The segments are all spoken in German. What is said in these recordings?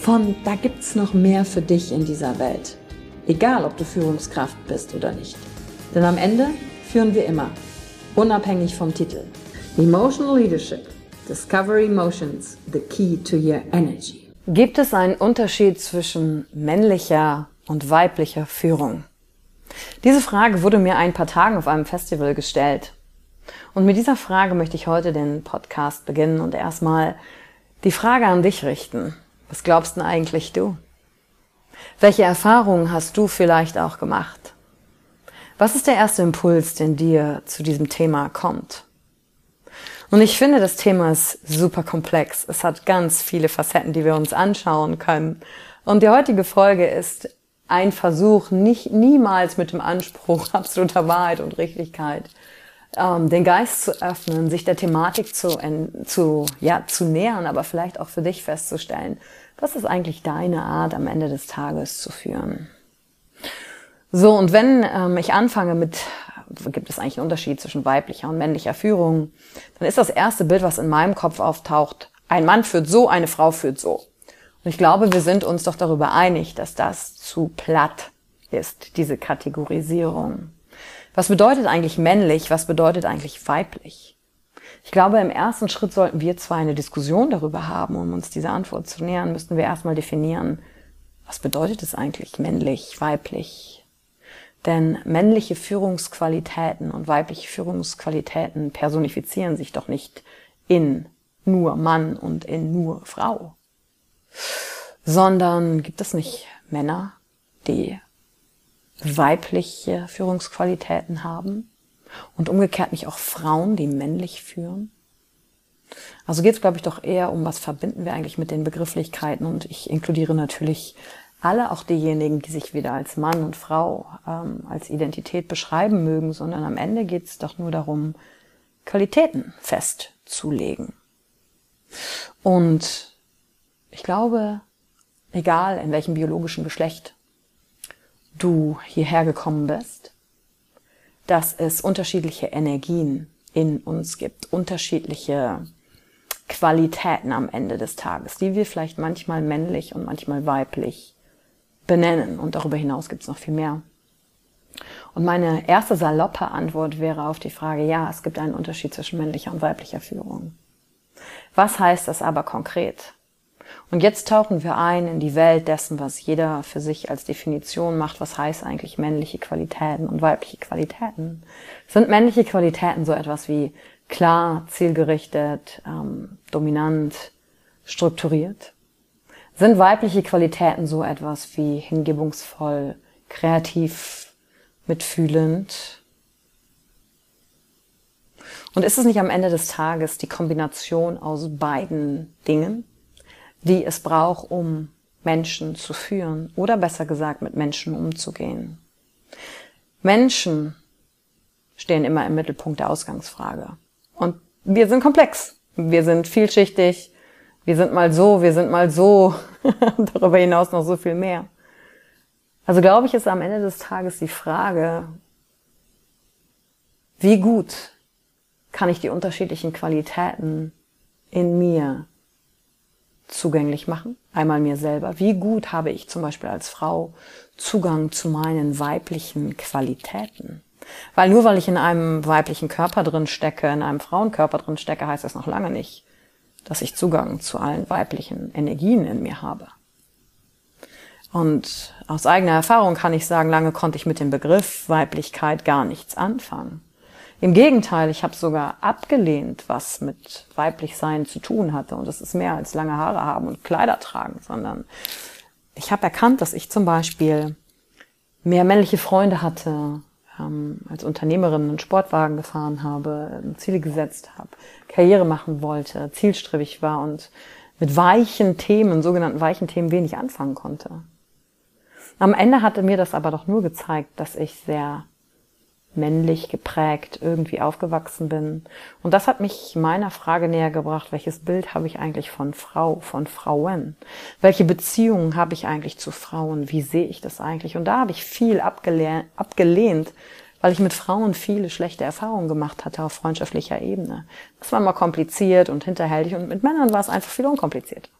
von da gibt's noch mehr für dich in dieser Welt. Egal, ob du Führungskraft bist oder nicht. Denn am Ende führen wir immer, unabhängig vom Titel. Emotional Leadership. Discover Emotions, the key to your energy. Gibt es einen Unterschied zwischen männlicher und weiblicher Führung? Diese Frage wurde mir ein paar Tagen auf einem Festival gestellt. Und mit dieser Frage möchte ich heute den Podcast beginnen und erstmal die Frage an dich richten. Was glaubst denn eigentlich du? Welche Erfahrungen hast du vielleicht auch gemacht? Was ist der erste Impuls, den dir zu diesem Thema kommt? Und ich finde, das Thema ist super komplex. Es hat ganz viele Facetten, die wir uns anschauen können. Und die heutige Folge ist ein Versuch, nicht niemals mit dem Anspruch absoluter Wahrheit und Richtigkeit, ähm, den Geist zu öffnen, sich der Thematik zu, zu, ja, zu nähern, aber vielleicht auch für dich festzustellen, was ist eigentlich deine Art am Ende des Tages zu führen. So, und wenn ähm, ich anfange mit, gibt es eigentlich einen Unterschied zwischen weiblicher und männlicher Führung, dann ist das erste Bild, was in meinem Kopf auftaucht, ein Mann führt so, eine Frau führt so. Und ich glaube, wir sind uns doch darüber einig, dass das zu platt ist, diese Kategorisierung. Was bedeutet eigentlich männlich? Was bedeutet eigentlich weiblich? Ich glaube, im ersten Schritt sollten wir zwar eine Diskussion darüber haben, um uns diese Antwort zu nähern, müssten wir erstmal definieren, was bedeutet es eigentlich männlich, weiblich? Denn männliche Führungsqualitäten und weibliche Führungsqualitäten personifizieren sich doch nicht in nur Mann und in nur Frau, sondern gibt es nicht Männer, die weibliche Führungsqualitäten haben und umgekehrt nicht auch Frauen, die männlich führen? Also geht es, glaube ich, doch eher um, was verbinden wir eigentlich mit den Begrifflichkeiten und ich inkludiere natürlich alle, auch diejenigen, die sich weder als Mann und Frau ähm, als Identität beschreiben mögen, sondern am Ende geht es doch nur darum, Qualitäten festzulegen. Und ich glaube, egal in welchem biologischen Geschlecht du hierher gekommen bist, dass es unterschiedliche Energien in uns gibt, unterschiedliche Qualitäten am Ende des Tages, die wir vielleicht manchmal männlich und manchmal weiblich benennen. Und darüber hinaus gibt es noch viel mehr. Und meine erste saloppe Antwort wäre auf die Frage, ja, es gibt einen Unterschied zwischen männlicher und weiblicher Führung. Was heißt das aber konkret? Und jetzt tauchen wir ein in die Welt dessen, was jeder für sich als Definition macht. Was heißt eigentlich männliche Qualitäten und weibliche Qualitäten? Sind männliche Qualitäten so etwas wie klar, zielgerichtet, ähm, dominant, strukturiert? Sind weibliche Qualitäten so etwas wie hingebungsvoll, kreativ, mitfühlend? Und ist es nicht am Ende des Tages die Kombination aus beiden Dingen? Die es braucht, um Menschen zu führen oder besser gesagt mit Menschen umzugehen. Menschen stehen immer im Mittelpunkt der Ausgangsfrage. Und wir sind komplex. Wir sind vielschichtig. Wir sind mal so, wir sind mal so. Darüber hinaus noch so viel mehr. Also glaube ich, ist am Ende des Tages die Frage, Wie gut kann ich die unterschiedlichen Qualitäten in mir zugänglich machen? Einmal mir selber. Wie gut habe ich zum Beispiel als Frau Zugang zu meinen weiblichen Qualitäten? Weil nur weil ich in einem weiblichen Körper drin stecke, in einem Frauenkörper drin stecke, heißt das noch lange nicht, dass ich Zugang zu allen weiblichen Energien in mir habe. Und aus eigener Erfahrung kann ich sagen, lange konnte ich mit dem Begriff Weiblichkeit gar nichts anfangen. Im Gegenteil, ich habe sogar abgelehnt, was mit weiblich sein zu tun hatte. Und das ist mehr als lange Haare haben und Kleider tragen, sondern ich habe erkannt, dass ich zum Beispiel mehr männliche Freunde hatte, ähm, als Unternehmerin einen Sportwagen gefahren habe, Ziele gesetzt habe, Karriere machen wollte, zielstrebig war und mit weichen Themen, sogenannten weichen Themen, wenig anfangen konnte. Am Ende hatte mir das aber doch nur gezeigt, dass ich sehr männlich geprägt irgendwie aufgewachsen bin. Und das hat mich meiner Frage näher gebracht, welches Bild habe ich eigentlich von Frau, von Frauen? Welche Beziehungen habe ich eigentlich zu Frauen? Wie sehe ich das eigentlich? Und da habe ich viel abgelehnt, weil ich mit Frauen viele schlechte Erfahrungen gemacht hatte auf freundschaftlicher Ebene. Das war mal kompliziert und hinterhältig und mit Männern war es einfach viel unkompliziert.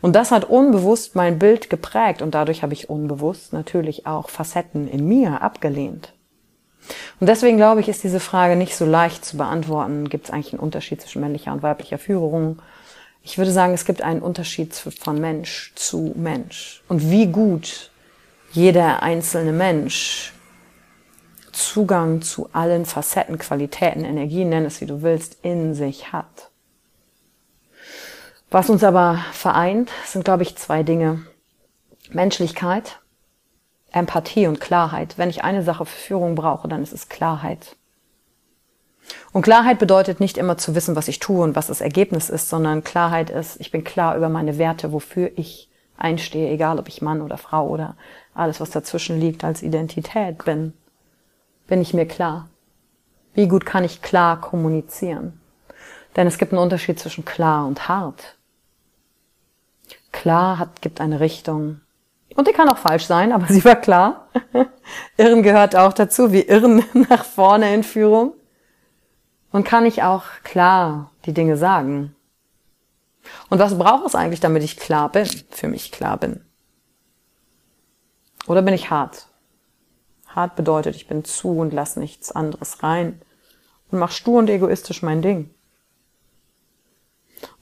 Und das hat unbewusst mein Bild geprägt und dadurch habe ich unbewusst natürlich auch Facetten in mir abgelehnt. Und deswegen glaube ich, ist diese Frage nicht so leicht zu beantworten. Gibt es eigentlich einen Unterschied zwischen männlicher und weiblicher Führung? Ich würde sagen, es gibt einen Unterschied von Mensch zu Mensch. Und wie gut jeder einzelne Mensch Zugang zu allen Facetten, Qualitäten, Energien, nenn es wie du willst, in sich hat. Was uns aber vereint, sind, glaube ich, zwei Dinge. Menschlichkeit Empathie und Klarheit. Wenn ich eine Sache für Führung brauche, dann ist es Klarheit. Und Klarheit bedeutet nicht immer zu wissen, was ich tue und was das Ergebnis ist, sondern Klarheit ist, ich bin klar über meine Werte, wofür ich einstehe, egal ob ich Mann oder Frau oder alles, was dazwischen liegt als Identität bin. Bin ich mir klar? Wie gut kann ich klar kommunizieren? Denn es gibt einen Unterschied zwischen klar und hart. Klar hat, gibt eine Richtung, und die kann auch falsch sein, aber sie war klar. Irren gehört auch dazu, wie Irren nach vorne in Führung. Und kann ich auch klar die Dinge sagen. Und was braucht es eigentlich, damit ich klar bin, für mich klar bin? Oder bin ich hart? Hart bedeutet, ich bin zu und lass nichts anderes rein und mach stur und egoistisch mein Ding.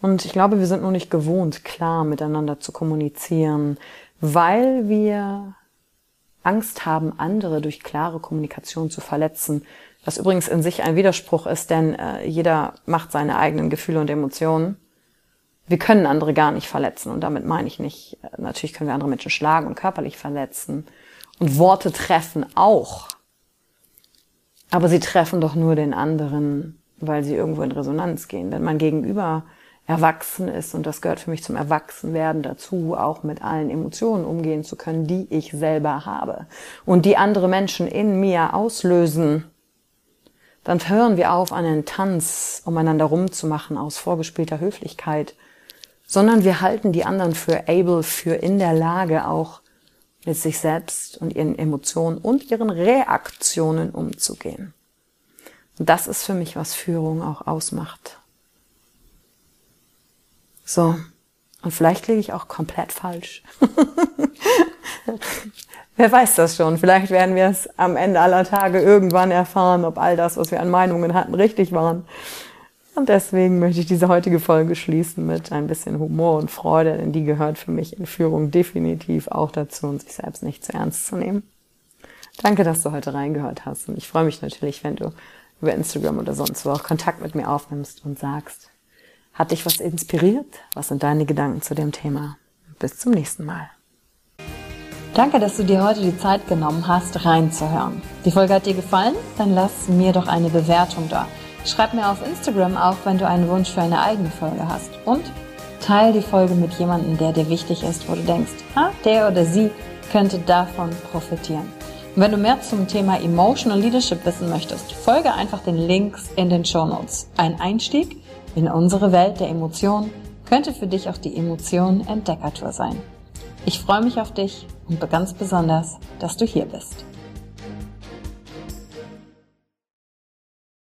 Und ich glaube, wir sind nur nicht gewohnt, klar miteinander zu kommunizieren, weil wir Angst haben, andere durch klare Kommunikation zu verletzen. Was übrigens in sich ein Widerspruch ist, denn äh, jeder macht seine eigenen Gefühle und Emotionen. Wir können andere gar nicht verletzen und damit meine ich nicht, äh, natürlich können wir andere Menschen schlagen und körperlich verletzen und Worte treffen auch. Aber sie treffen doch nur den anderen, weil sie irgendwo in Resonanz gehen. Wenn man gegenüber erwachsen ist. Und das gehört für mich zum Erwachsenwerden dazu, auch mit allen Emotionen umgehen zu können, die ich selber habe und die andere Menschen in mir auslösen. Dann hören wir auf, einen Tanz umeinander rumzumachen aus vorgespielter Höflichkeit, sondern wir halten die anderen für able, für in der Lage, auch mit sich selbst und ihren Emotionen und ihren Reaktionen umzugehen. Und das ist für mich, was Führung auch ausmacht. So. Und vielleicht liege ich auch komplett falsch. Wer weiß das schon? Vielleicht werden wir es am Ende aller Tage irgendwann erfahren, ob all das, was wir an Meinungen hatten, richtig waren. Und deswegen möchte ich diese heutige Folge schließen mit ein bisschen Humor und Freude, denn die gehört für mich in Führung definitiv auch dazu und sich selbst nicht zu ernst zu nehmen. Danke, dass du heute reingehört hast und ich freue mich natürlich, wenn du über Instagram oder sonst wo auch Kontakt mit mir aufnimmst und sagst, hat dich was inspiriert? Was sind deine Gedanken zu dem Thema? Bis zum nächsten Mal. Danke, dass du dir heute die Zeit genommen hast, reinzuhören. Die Folge hat dir gefallen? Dann lass mir doch eine Bewertung da. Schreib mir auf Instagram auch, wenn du einen Wunsch für eine eigene Folge hast. Und teile die Folge mit jemandem, der dir wichtig ist, wo du denkst, ah, der oder sie könnte davon profitieren. Und wenn du mehr zum Thema Emotional Leadership wissen möchtest, folge einfach den Links in den Show Notes. Ein Einstieg in unsere Welt der Emotionen könnte für dich auch die Emotion Entdeckertour sein. Ich freue mich auf dich und ganz besonders, dass du hier bist.